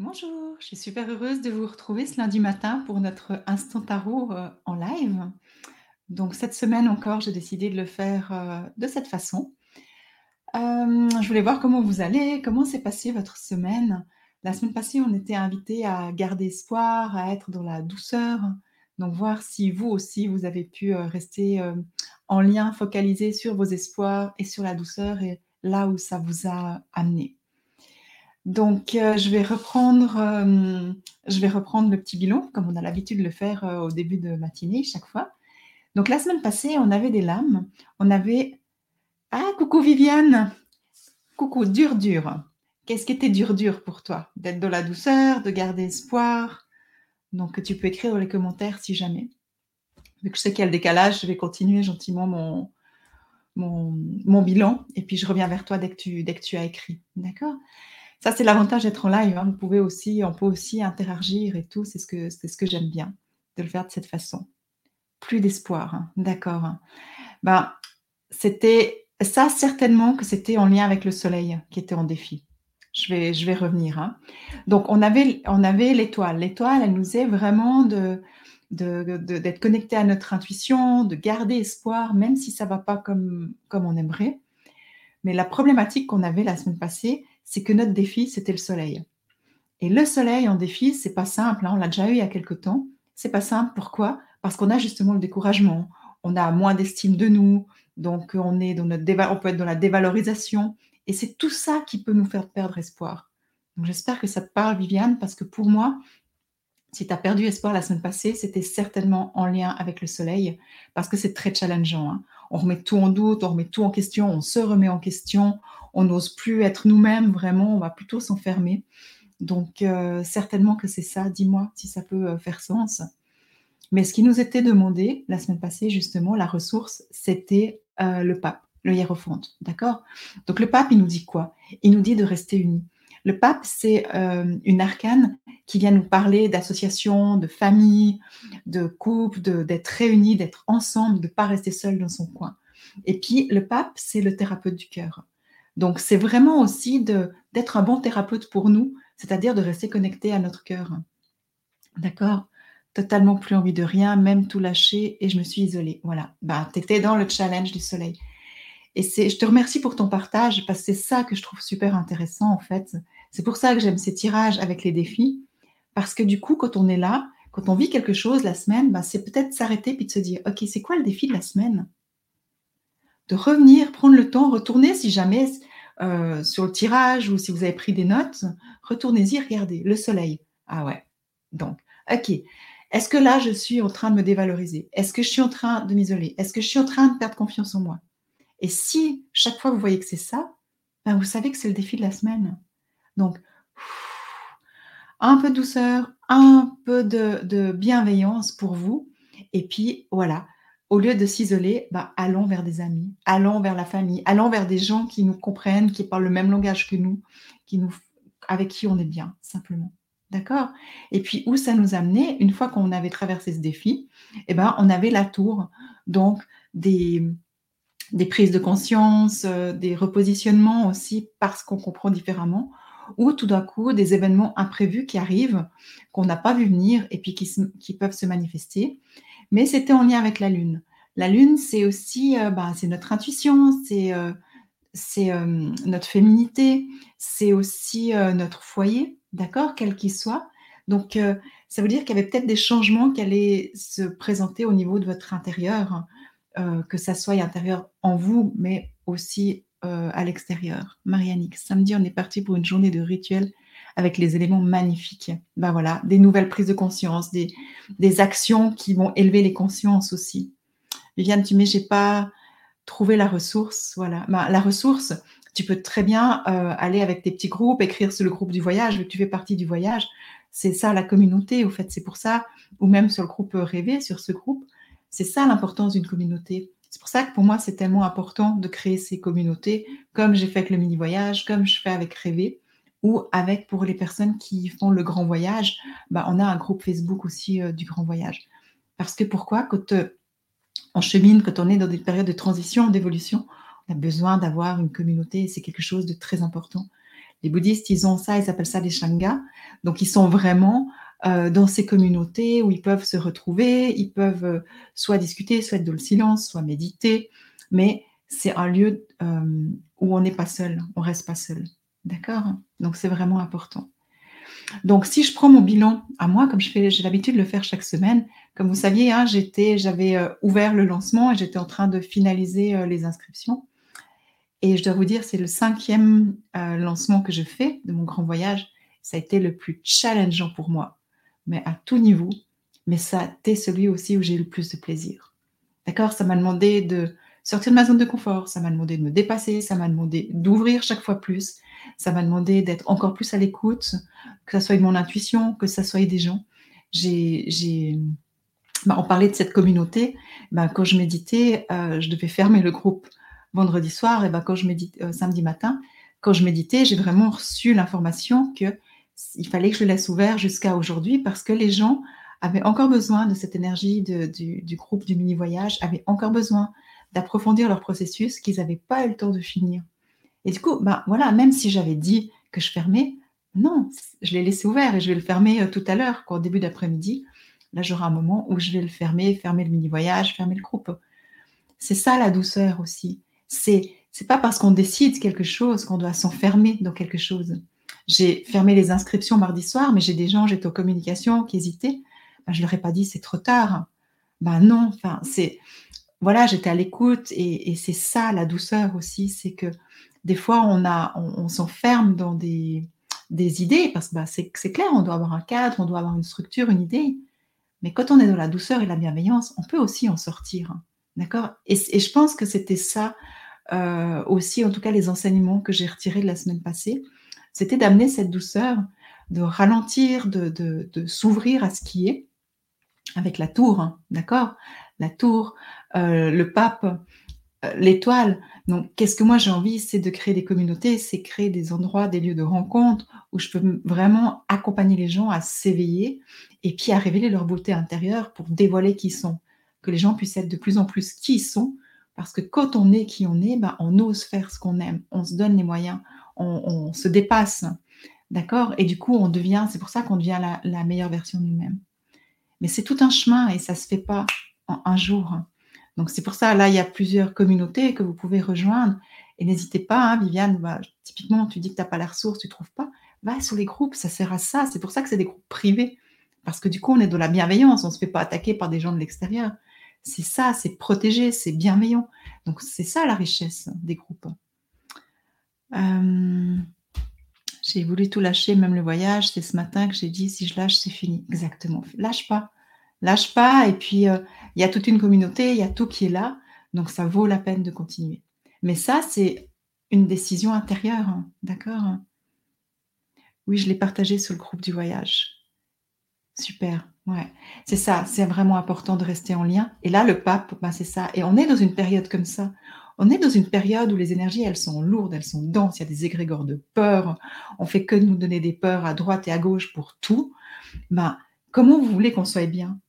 Bonjour, je suis super heureuse de vous retrouver ce lundi matin pour notre instant tarot, heu, en live. Donc cette semaine encore, j'ai décidé de le faire, heu, de cette façon. Hem, je voulais voir comment vous allez, comment s'est passée votre semaine. La semaine passée, on était invités à garder espoir, à être dans la douceur. Donc voir si vous aussi, vous avez pu, rester, en lien, focalisé sur vos espoirs et sur la douceur et là où ça vous a amené. Donc, heu, je vais reprendre, hem, je vais reprendre le petit bilan comme on a l'habitude de le faire, heu, au début de matinée chaque fois. Donc la semaine passée, on avait des lames, on avait ah coucou Viviane! Coucou, dur, dur. Qu'est-ce qui était dur, dur pour toi? D'être dans la douceur, de garder espoir? Donc tu peux écrire dans les commentaires si jamais. Vu que je sais qu'il y a le décalage, je vais continuer gentiment mon mon mon bilan et puis je reviens vers toi dès que tu dès que tu as écrit. D'accord? Ça, c'est l'avantage d'être en live, hein. On peut aussi interagir et tout, c'est ce que j'aime bien, de le faire de cette façon. Plus d'espoir, hein, d'accord. Ben, c'était ça certainement que c'était en lien avec le soleil qui était en défi. Je vais revenir, hein. Donc on avait l'étoile. L'étoile, elle nous est vraiment d'être connecté à notre intuition, de garder espoir, même si ça va pas comme on aimerait. Mais la problématique qu'on avait la semaine passée, c'est que notre défi, c'était le soleil. Et le soleil en défi, c'est pas simple, hein, on l'a déjà eu il y a quelque temps. C'est pas simple, pourquoi? Parce qu'on a justement le découragement, on a moins d'estime de nous, donc on est dans notre déva on peut être dans la dévalorisation et c'est tout ça qui peut nous faire perdre espoir. J'espère que ça te parle Viviane, parce que pour moi, si tu as perdu espoir la semaine passée, c'était certainement en lien avec le soleil, parce que c'est très challengeant, hein. On remet tout en doute, on remet tout en question, on se remet en question, on n'ose plus être nous-mêmes vraiment, on va plutôt s'enfermer. Donc heu, certainement que c'est ça, dis-moi si ça peut, heu, faire sens. Mais ce qui nous était demandé la semaine passée justement, la ressource, c'était, heu, le pape, le hiérophante, d'accord? Donc le pape, il nous dit quoi? Il nous dit de rester unis. Le pape, c'est, hem, une arcane qui vient nous parler d'association, de famille, de couple, d'être réunis, d'être ensemble, de pas rester seul dans son coin. Et puis le pape, c'est le thérapeute du cœur. Donc c'est vraiment aussi d'être un bon thérapeute pour nous, c'est-à-dire de rester connecté à notre cœur. D'accord? Totalement plus envie de rien, même tout lâcher et je me suis isolée. Voilà, bah, tu étais dans le challenge du soleil. Et je te remercie pour ton partage parce que c'est ça que je trouve super intéressant en fait. C'est pour ça que j'aime ces tirages avec les défis, parce que du coup, quand on est là, quand on vit quelque chose la semaine, bah, c'est peut-être s'arrêter puis de se dire: «OK, c'est quoi le défi de la semaine?» de revenir, prendre le temps, retourner si jamais heu, sur le tirage ou si vous avez pris des notes, retournez-y, regardez le soleil. Ah ouais, donc OK. Est-ce que là, je suis en train de me dévaloriser? Est-ce que je suis en train de m'isoler? Est-ce que je suis en train de perdre confiance en moi? Et si chaque fois vous voyez que c'est ça, ben, vous savez que c'est le défi de la semaine. Donc un peu de douceur, un peu de bienveillance pour vous et puis voilà, au lieu de s'isoler, bah, allons vers des amis, allons vers la famille, allons vers des gens qui nous comprennent, qui parlent le même langage que nous, avec qui on est bien, simplement. D'accord? Et puis où ça nous a amené, une fois qu'on avait traversé ce défi, et ben, on avait la tour, donc des prises de conscience, heu, des repositionnements aussi parce qu'on comprend différemment ou tout d'un coup des événements imprévus qui arrivent, qu'on n'a pas vu venir et puis qui peuvent se manifester. Mais c'était en lien avec la lune. La lune, c'est aussi, heu, bah, c'est notre intuition, c'est, c'est, hem, notre féminité, c'est aussi, notre foyer, d'accord? Quel qu'il soit. Donc, ça veut dire qu'il y avait peut-être des changements qui allaient se présenter au niveau de votre intérieur, que ça soit intérieur en vous, mais aussi, heu, à l'extérieur. Marianne samedi, on est parti pour une journée de rituel avec les éléments magnifiques. Ben voilà, des nouvelles prises de conscience, des actions qui vont élever les consciences aussi. Viviane, tu mets: «J'ai pas trouvé la ressource», voilà. Ben, la ressource, tu peux très bien, heu, aller avec tes petits groupes, écrire sur le groupe du voyage, vu que tu fais partie du voyage. C'est ça la communauté, au fait, c'est pour ça ou même sur le groupe, heu, Rêver, sur ce groupe, c'est ça l'importance d'une communauté. C'est pour ça que pour moi, c'est tellement important de créer ces communautés, comme j'ai fait avec le mini voyage, comme je fais avec Rêver ou avec pour les personnes qui font le grand voyage, bah, on a un groupe Facebook aussi, heu, du grand voyage. Parce que pourquoi? Quand, heu, on chemine, quand on est dans des périodes de transition, d'évolution, on a besoin d'avoir une communauté et c'est quelque chose de très important. Les bouddhistes, ils ont ça, ils appellent ça des shangas. Donc, ils sont vraiment euh, dans ces communautés où ils peuvent se retrouver, ils peuvent euh, soit discuter, soit être dans le silence, soit méditer. Mais c'est un lieu euh, où on n'est pas seul, on reste pas seul. D'accord? Donc, c'est vraiment important. Donc, si je prends mon bilan à moi, comme j'ai l'habitude de le faire chaque semaine, comme vous saviez, hein, j'avais ouvert le lancement et j'étais en train de finaliser les inscriptions. Et je dois vous dire, c'est le cinquième lancement que je fais de mon grand voyage. Ça a été le plus challengeant pour moi, mais à tout niveau. Mais ça a été celui aussi où j'ai eu le plus de plaisir. D'accord? Ça m'a demandé de sortir de ma zone de confort, ça m'a demandé de me dépasser, ça m'a demandé d'ouvrir chaque fois plus, ça m'a demandé d'être encore plus à l'écoute, que ce soit de mon intuition, que ce soit des gens. J'ai, bah, on parlait de cette communauté. Bah, quand je méditais, euh, je devais fermer le groupe vendredi soir. Et bah, quand je médite, euh, samedi matin, quand je méditais, j'ai vraiment reçu l'information que il fallait que je laisse ouvert jusqu'à aujourd'hui parce que les gens avaient encore besoin de cette énergie du, groupe du mini voyage, avaient encore besoin d'approfondir leur processus qu'ils n'avaient pas eu le temps de finir. Et du coup, bah, voilà, même si j'avais dit que je fermais, non, je l'ai laissé ouvert et je vais le fermer euh, tout à l'heure, au début d'après-midi. Là, j'aurai un moment où je vais le fermer, fermer le mini-voyage, fermer le groupe. C'est ça la douceur aussi. C'est c'est pas parce qu'on décide quelque chose qu'on doit s'enfermer dans quelque chose. J'ai fermé les inscriptions mardi soir, mais j'ai des gens, j'étais aux communications, qui hésitaient. Ben, je leur ai pas dit c'est trop tard. Ben non, enfin c'est voilà, j'étais à l'écoute et, c'est ça la douceur aussi, c'est que des fois, on, a, on, s'enferme dans des, idées, parce que bah, c'est clair, on doit avoir un cadre, on doit avoir une structure, une idée. Mais quand on est dans la douceur et la bienveillance, on peut aussi en sortir. D'accord? Et, je pense que c'était ça euh, aussi, en tout cas, les enseignements que j'ai retirés de la semaine passée. C'était d'amener cette douceur, de ralentir, de, s'ouvrir à ce qui est, avec la tour, hein, d'accord? La tour, euh, le pape, euh, l'étoile. Donc, qu'est-ce que moi j'ai envie C'est de créer des communautés, c'est créer des endroits, des lieux de rencontre où je peux vraiment accompagner les gens à s'éveiller et puis à révéler leur beauté intérieure pour dévoiler qui ils sont. Que les gens puissent être de plus en plus qui ils sont. Parce que quand on est qui on est, ben, on ose faire ce qu'on aime, on se donne les moyens, on, se dépasse. D'accord? Et du coup, on devient, c'est pour ça qu'on devient la, meilleure version de nous-mêmes. Mais c'est tout un chemin et ça ne se fait pas en un jour. Donc c'est pour ça, là, il y a plusieurs communautés que vous pouvez rejoindre. Et n'hésitez pas, hein, Viviane, bah, typiquement, tu dis que tu n'as pas la ressource, tu ne trouves pas. Va sur les groupes, ça sert à ça. C'est pour ça que c'est des groupes privés. Parce que du coup, on est de la bienveillance, on ne se fait pas attaquer par des gens de l'extérieur. C'est ça, c'est protégé, c'est bienveillant. Donc c'est ça la richesse des groupes. Euh, j'ai voulu tout lâcher, même le voyage. C'est ce matin que j'ai dit, si je lâche, c'est fini. Exactement. Lâche pas. Lâche pas. Et puis, euh, il y a toute une communauté, il y a tout qui est là. Donc, ça vaut la peine de continuer. Mais ça, c'est une décision intérieure. Hein, d'accord? Oui, je l'ai partagé sur le groupe du voyage. Super. Ouais. C'est ça. C'est vraiment important de rester en lien. Et là, le pape, ben, c'est ça. Et on est dans une période comme ça. On est dans une période où les énergies, elles sont lourdes, elles sont denses, il y a des égrégores de peur, on fait que nous donner des peurs à droite et à gauche pour tout. Ben, comment vous voulez qu'on soit bien?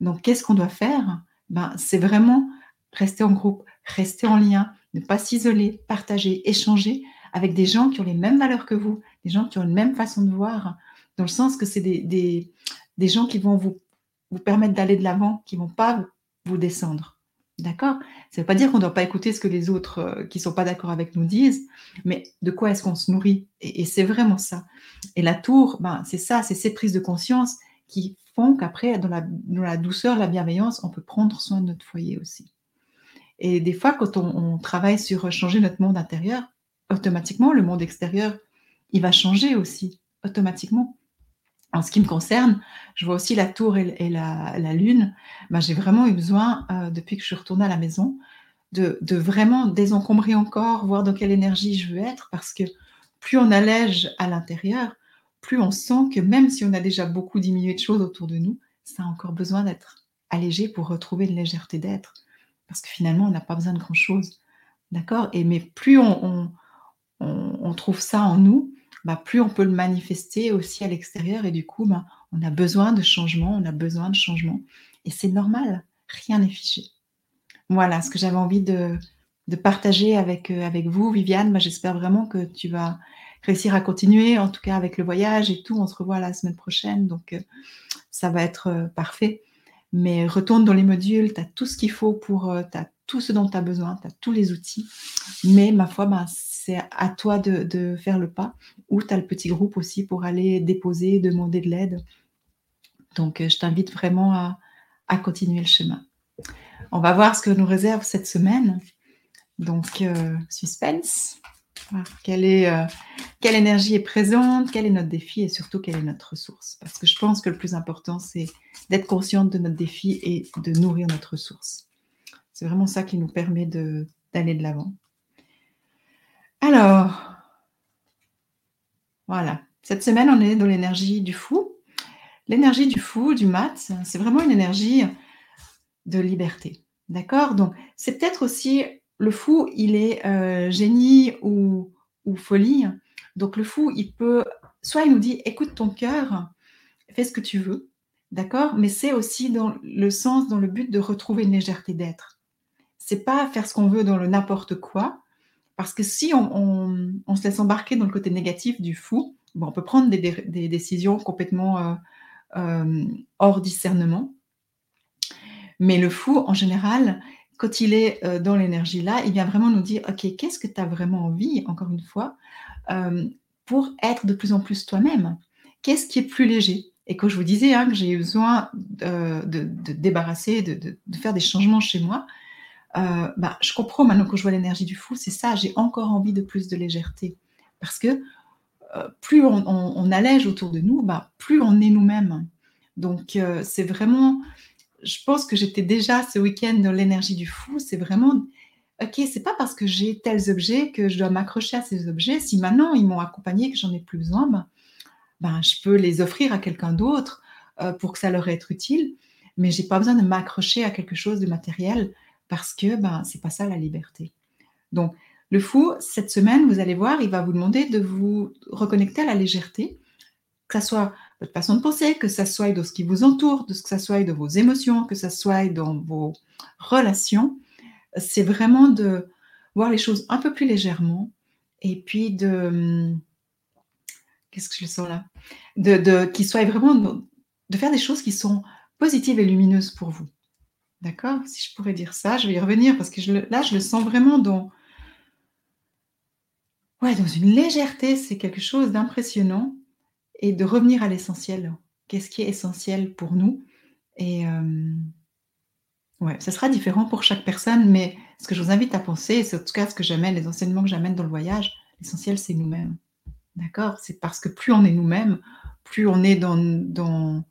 Donc, qu'est-ce qu'on doit faire? Ben, C'est vraiment rester en groupe, rester en lien, ne pas s'isoler, partager, échanger avec des gens qui ont les mêmes valeurs que vous, des gens qui ont une même façon de voir, dans le sens que c'est des, gens qui vont vous, vous permettre d'aller de l'avant, qui ne vont pas vous descendre. D'accord Ça ne veut pas dire qu'on ne doit pas écouter ce que les autres euh, qui ne sont pas d'accord avec nous disent, mais de quoi est-ce qu'on se nourrit? Et, c'est vraiment ça. Et la tour, ben, c'est ça, c'est ces prises de conscience qui font qu'après, dans la, douceur, la bienveillance, on peut prendre soin de notre foyer aussi. Et des fois, quand on, travaille sur changer notre monde intérieur, automatiquement, le monde extérieur, il va changer aussi, automatiquement. En ce qui me concerne, je vois aussi la tour et, la, lune. Ben, j'ai vraiment eu besoin, euh, depuis que je suis retournée à la maison, de, vraiment désencombrer encore, voir dans quelle énergie je veux être, parce que plus on allège à l'intérieur, plus on sent que même si on a déjà beaucoup diminué de choses autour de nous, ça a encore besoin d'être allégé pour retrouver une légèreté d'être. Parce que finalement, on n'a pas besoin de grand-chose. D'accord? Mais plus on, trouve ça en nous, bah, plus on peut le manifester aussi à l'extérieur. Et du coup, bah, on a besoin de changement, on a besoin de changement. Et c'est normal, rien n'est fiché. Voilà ce que j'avais envie de, partager avec, euh, avec vous, Viviane. Bah, j'espère vraiment que tu vas réussir à continuer, en tout cas avec le voyage et tout. On se revoit la semaine prochaine, donc ça va être parfait. Mais retourne dans les modules, tu as tout ce qu'il faut pour, tu as tout ce dont tu as besoin, tu as tous les outils. Mais ma foi, ben, c'est à toi de, faire le pas. Ou tu as le petit groupe aussi pour aller déposer, demander de l'aide. Donc, je t'invite vraiment à, continuer le chemin. On va voir ce que nous réserve cette semaine. Donc, suspense. Quelle, euh, quelle énergie est présente, quel est notre défi et surtout quelle est notre ressource. Parce que je pense que le plus important, c'est d'être consciente de notre défi et de nourrir notre ressource. C'est vraiment ça qui nous permet d'aller de l'avant. Alors, voilà. Cette semaine, on est dans l'énergie du fou. L'énergie du fou, du mat, c'est vraiment une énergie de liberté. D'accord? Donc, c'est peut-être aussi le fou, il est euh, génie ou, folie. Donc le fou, il peut, soit il nous dit, écoute ton cœur, fais ce que tu veux, d'accord? Mais c'est aussi dans le sens, dans le but de retrouver une légèreté d'être. C'est pas faire ce qu'on veut dans le n'importe quoi, parce que si on, se laisse embarquer dans le côté négatif du fou, bon, on peut prendre des, décisions complètement euh, euh, hors discernement. Mais le fou, en général, quand il est euh, dans l'énergie là, il vient vraiment nous dire, OK, qu'est-ce que tu as vraiment envie, encore une fois, pour être de plus en plus toi-même? Qu'est-ce qui est plus léger? Et quand je vous disais hein, que j'ai eu besoin de, débarrasser, de, faire des changements chez moi, euh, bah, je comprends maintenant que je vois l'énergie du fou, c'est ça, j'ai encore envie de plus de légèreté. Parce que plus on, allège autour de nous, bah, plus on est nous-mêmes. Donc c'est vraiment je pense que j'étais déjà ce week-end dans l'énergie du fou. C'est vraiment, ok, c'est pas parce que j'ai tels objets que je dois m'accrocher à ces objets. Si maintenant ils m'ont accompagné, que j'en ai plus besoin, ben, ben, je peux les offrir à quelqu'un d'autre euh, pour que ça leur être utile. Mais j'ai pas besoin de m'accrocher à quelque chose de matériel parce que ben c'est pas ça la liberté. Donc le fou, cette semaine, vous allez voir, il va vous demander de vous reconnecter à la légèreté, que ce soit votre façon de penser, que ça soit dans ce qui vous entoure, que ça soit dans vos émotions, que ça soit dans vos relations. C'est vraiment de voir les choses un peu plus légèrement et puis de... Qu'est-ce que je sens là? De, de vraiment... De faire des choses qui sont positives et lumineuses pour vous. D'accord? Si je pourrais dire ça, je vais y revenir parce que là, je le sens vraiment dans... Ouais, dans une légèreté, c'est quelque chose d'impressionnant et de revenir à l'essentiel. Qu'est-ce qui est essentiel pour nous? Et euh, ouais, ça sera différent pour chaque personne, mais ce que je vous invite à penser, c'est en tout cas ce que j'amène, les enseignements que j'amène dans le voyage, l'essentiel c'est nous-mêmes. D'accord? C'est parce que plus on est nous-mêmes, plus on est dans, dans,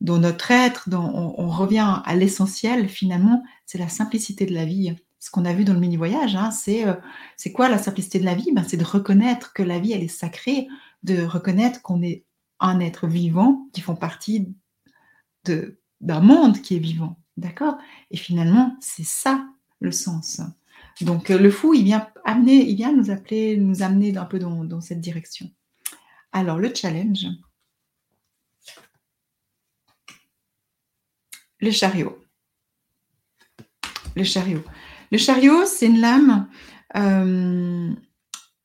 dans notre être, on, revient à l'essentiel finalement, c'est la simplicité de la vie. Ce qu'on a vu dans le mini-voyage, hein, c'est, euh, c'est quoi la simplicité de la vie? Ben, C'est de reconnaître que la vie, elle est sacrée, de reconnaître qu'on est un être vivant qui font partie d'un monde qui est vivant. D'accord? Et finalement, c'est ça le sens. Donc euh, le fou, il vient amener, il vient nous appeler, nous amener un peu dans cette direction. Alors le challenge. Le chariot. Le chariot. Le chariot, c'est une lame euh,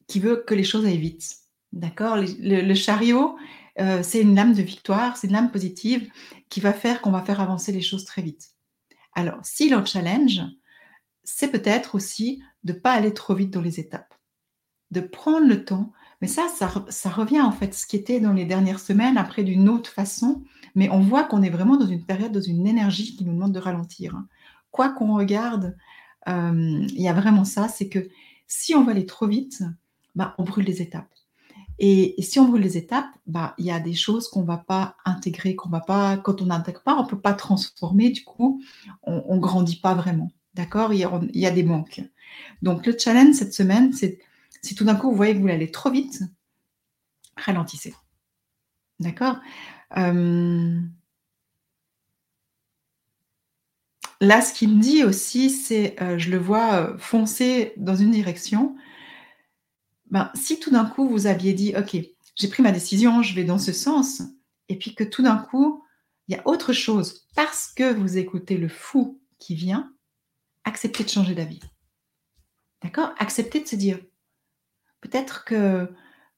qui veut que les choses aillent vite. D'accord? Le, chariot, euh, c'est une lame de victoire, c'est une lame positive qui va faire qu'on va faire avancer les choses très vite. Alors, si le challenge, c'est peut-être aussi de ne pas aller trop vite dans les étapes, de prendre le temps. Mais ça, ça, revient en fait ce qui était dans les dernières semaines, après d'une autre façon. Mais on voit qu'on est vraiment dans une période, dans une énergie qui nous demande de ralentir. Hein. Quoi qu'on regarde, euh, il y a vraiment ça, c'est que si on va aller trop vite, bah, on brûle les étapes. Et, si on brûle les étapes, bah, il y a des choses qu'on ne va pas intégrer, qu'on va pas, quand on n'intègre pas, on ne peut pas transformer, du coup, on ne grandit pas vraiment. D'accord? Il, il, y a des manques. Donc, le challenge cette semaine, c'est si tout d'un coup vous voyez que vous allez trop vite, ralentissez. D'accord euh, Là, ce qu'il me dit aussi, c'est, euh, je le vois euh, foncer dans une direction, ben, si tout d'un coup vous aviez dit, OK, j'ai pris ma décision, je vais dans ce sens, et puis que tout d'un coup, il y a autre chose, parce que vous écoutez le fou qui vient, acceptez de changer d'avis. D'accord? Acceptez de se dire, peut-être que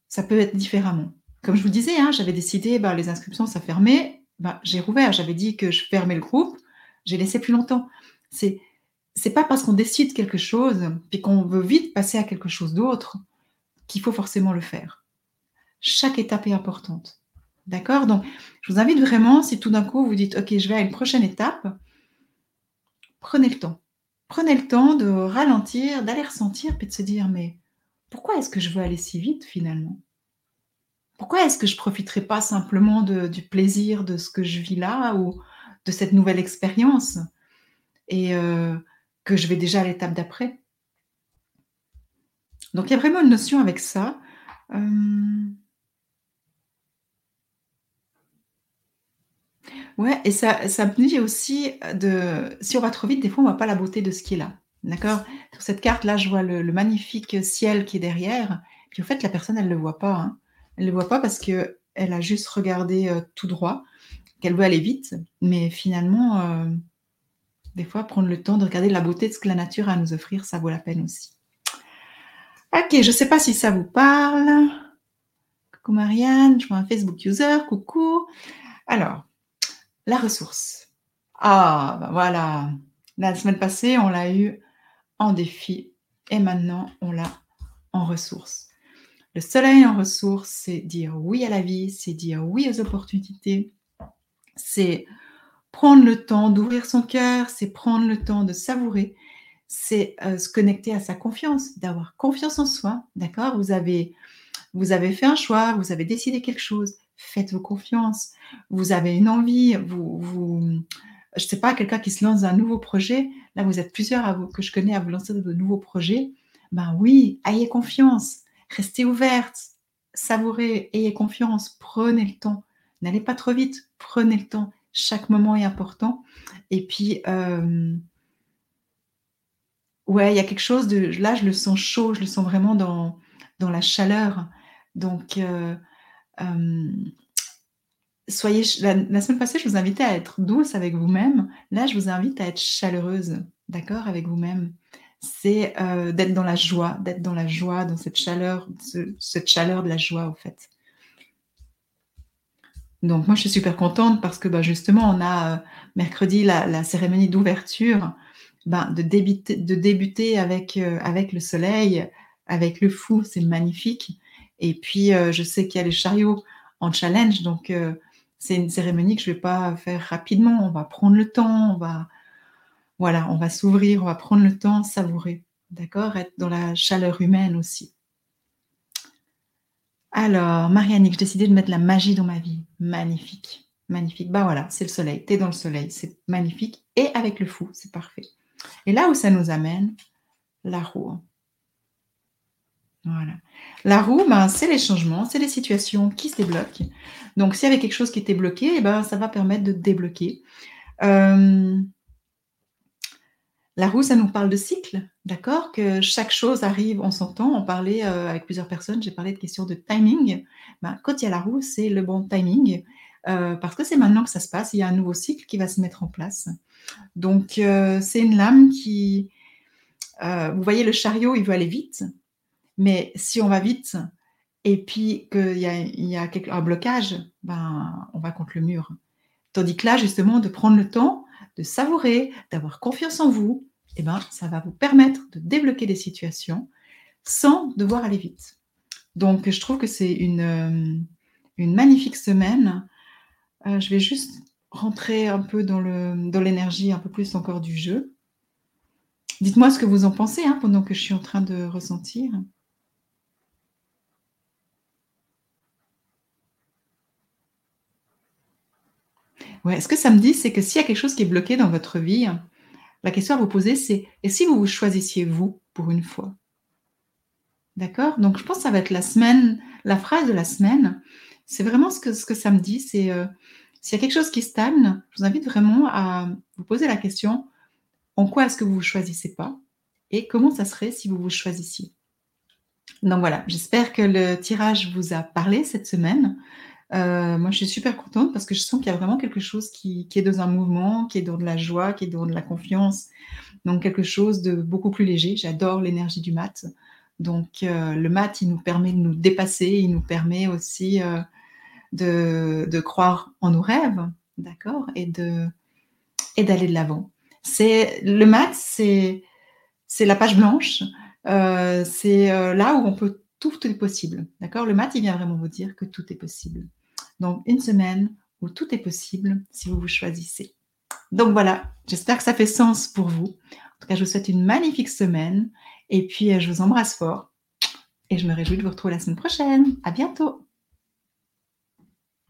ça peut être différemment. Comme je vous disais, hein, j'avais décidé, bah, les inscriptions, ça fermait, bah, j'ai rouvert. J'avais dit que je fermais le groupe, j'ai laissé plus longtemps. C'est c'est pas parce qu'on décide quelque chose, puis qu'on veut vite passer à quelque chose d'autre, qu'il faut forcément le faire. Chaque étape est importante. D'accord? Donc, je vous invite vraiment, si tout d'un coup vous dites: «OK, je vais à une prochaine étape», prenez le temps. Prenez le temps de ralentir, d'aller ressentir, puis de se dire: «Mais pourquoi est-ce que je veux aller si vite finalement? Pourquoi est-ce que je profiterai pas simplement du plaisir de ce que je vis là ou de cette nouvelle expérience et heu, que je vais déjà à l'étape d'après?» Donc il y a vraiment une notion avec ça, hem Ouais et ça ça me dit aussi, de si on va trop vite, des fois, on voit pas la beauté de ce qui est là. D'accord? Sur cette carte-là, je vois le magnifique ciel qui est derrière, puis en fait, la personne, elle le voit pas, hein. Elle le voit pas parce qu'elle a juste regardé, heu, tout droit, qu'elle veut aller vite, mais finalement, heu, des fois, prendre le temps de regarder la beauté de ce que la nature a à nous offrir, ça vaut la peine aussi. OK, je sais pas si ça vous parle. Coucou Marianne, je vois un Facebook user, coucou. Alors, la ressource. Ah, bah, voilà. La semaine passée, on l'a eu en défi et maintenant on l'a en ressource. Le soleil en ressource, c'est dire oui à la vie, c'est dire oui aux opportunités, c'est prendre le temps d'ouvrir son cœur, c'est prendre le temps de savourer, c'est, heu, se connecter à sa confiance, d'avoir confiance en soi, d'accord? Vous avez vous avez fait un choix, vous avez décidé quelque chose, faites-vous confiance. Vous avez une envie, vous vous je sais pas, quelqu'un qui se lance dans un nouveau projet, là, vous êtes plusieurs que je connais à vous lancer dans de nouveaux projets, ben oui, ayez confiance, restez ouverte, savourez, ayez confiance, prenez le temps. N'allez pas trop vite, prenez le temps. Chaque moment est important et puis, hem ouais, il y a quelque chose de là, je le sens chaud, je le sens vraiment dans dans la chaleur donc heu, hem, soyez la semaine passée, je vous invitais à être douce avec vous-même. Là, je vous invite à être chaleureuse, d'accord, avec vous-même. C'est, heu, d'être dans la joie, d'être dans la joie, dans cette chaleur, ce cette chaleur de la joie, au fait. Donc moi, je suis super contente parce que, bah, justement, on a, heu, mercredi la cérémonie d'ouverture, ben, de débiter de débuter avec, heu, avec le soleil, avec le fou, c'est magnifique et puis, je sais qu'il y a les chariots en challenge donc c'est une cérémonie que je vais pas faire rapidement. On va prendre le temps, on va voilà, on va s'ouvrir, on va prendre le temps, savourer, d'accord? Être dans la chaleur humaine aussi. Alors, Mariannick, j'ai décidé de mettre la magie dans ma vie. Magnifique, magnifique. Bah, voilà, c'est le soleil, tu es dans le soleil, c'est magnifique et avec le fou, c'est parfait et là où ça nous amène, la roue. Voilà. La roue, ben, c'est les changements, c'est les situations qui se débloquent. Donc s'il y avait quelque chose qui était bloqué et ben, ça va permettre de débloquer. Hem la roue, ça nous parle de cycle, d'accord? Que chaque chose arrive en son temps. On parlait, heu, avec plusieurs personnes, j'ai parlé de questions de timing. Ben, quand il y a la roue, c'est le bon timing, heu, parce que c'est maintenant que ça se passe. Il y a un nouveau cycle qui va se mettre en place. Donc c'est une lame qui, vous voyez le chariot, il veut aller vite, mais si on va vite et puis qu'il y a un blocage, ben, on va contre le mur. Tandis que là, justement, de prendre le temps, de savourer, d'avoir confiance en vous et ben, ça va vous permettre de débloquer des situations sans devoir aller vite. Donc je trouve que c'est une, une magnifique semaine. Heu, je vais juste rentrer un peu dans l'énergie un peu plus encore du jeu. Dites-moi ce que vous en pensez, hein, pendant que je suis en train de ressentir. Ouais, ce que ça me dit, c'est que s'il y a quelque chose qui est bloqué dans votre vie, la question à vous poser, c'est: «Et si vous vous choisissiez vous, pour une fois?» D'accord? Donc je pense que ça va être la semaine la phrase de la semaine, c'est vraiment ce que ce que ça me dit, c'est, heu, s'il y a quelque chose qui stagne, je vous invite vraiment à vous poser la question: «En quoi est-ce que vous vous choisissez pas? Et comment ça serait si vous vous choisissiez?» donc voilà, j'espère que le tirage vous a parlé cette semaine. Heu, moi, je suis super contente parce que je sens qu'il y a vraiment quelque chose qui est dans un mouvement, qui est dans de la joie, qui est dans de la confiance, donc quelque chose de beaucoup plus léger. J'adore l'énergie du mat, Donc heu, le maths, il nous permet de nous dépasser, il nous permet aussi, heu, de croire en nos rêves, d'accord? Et de et d'aller de l'avant. C'est le maths, c'est la page blanche, c'est, là où on peut tout est possible, d'accord? Le maths, il vient vraiment vous dire que tout est possible. Donc une semaine où tout est possible si vous vous choisissez. Donc voilà, j'espère que ça fait sens pour vous. En tout cas, je vous souhaite une magnifique semaine et puis, heu, je vous embrasse fort et je me réjouis de vous retrouver la semaine prochaine. À bientôt.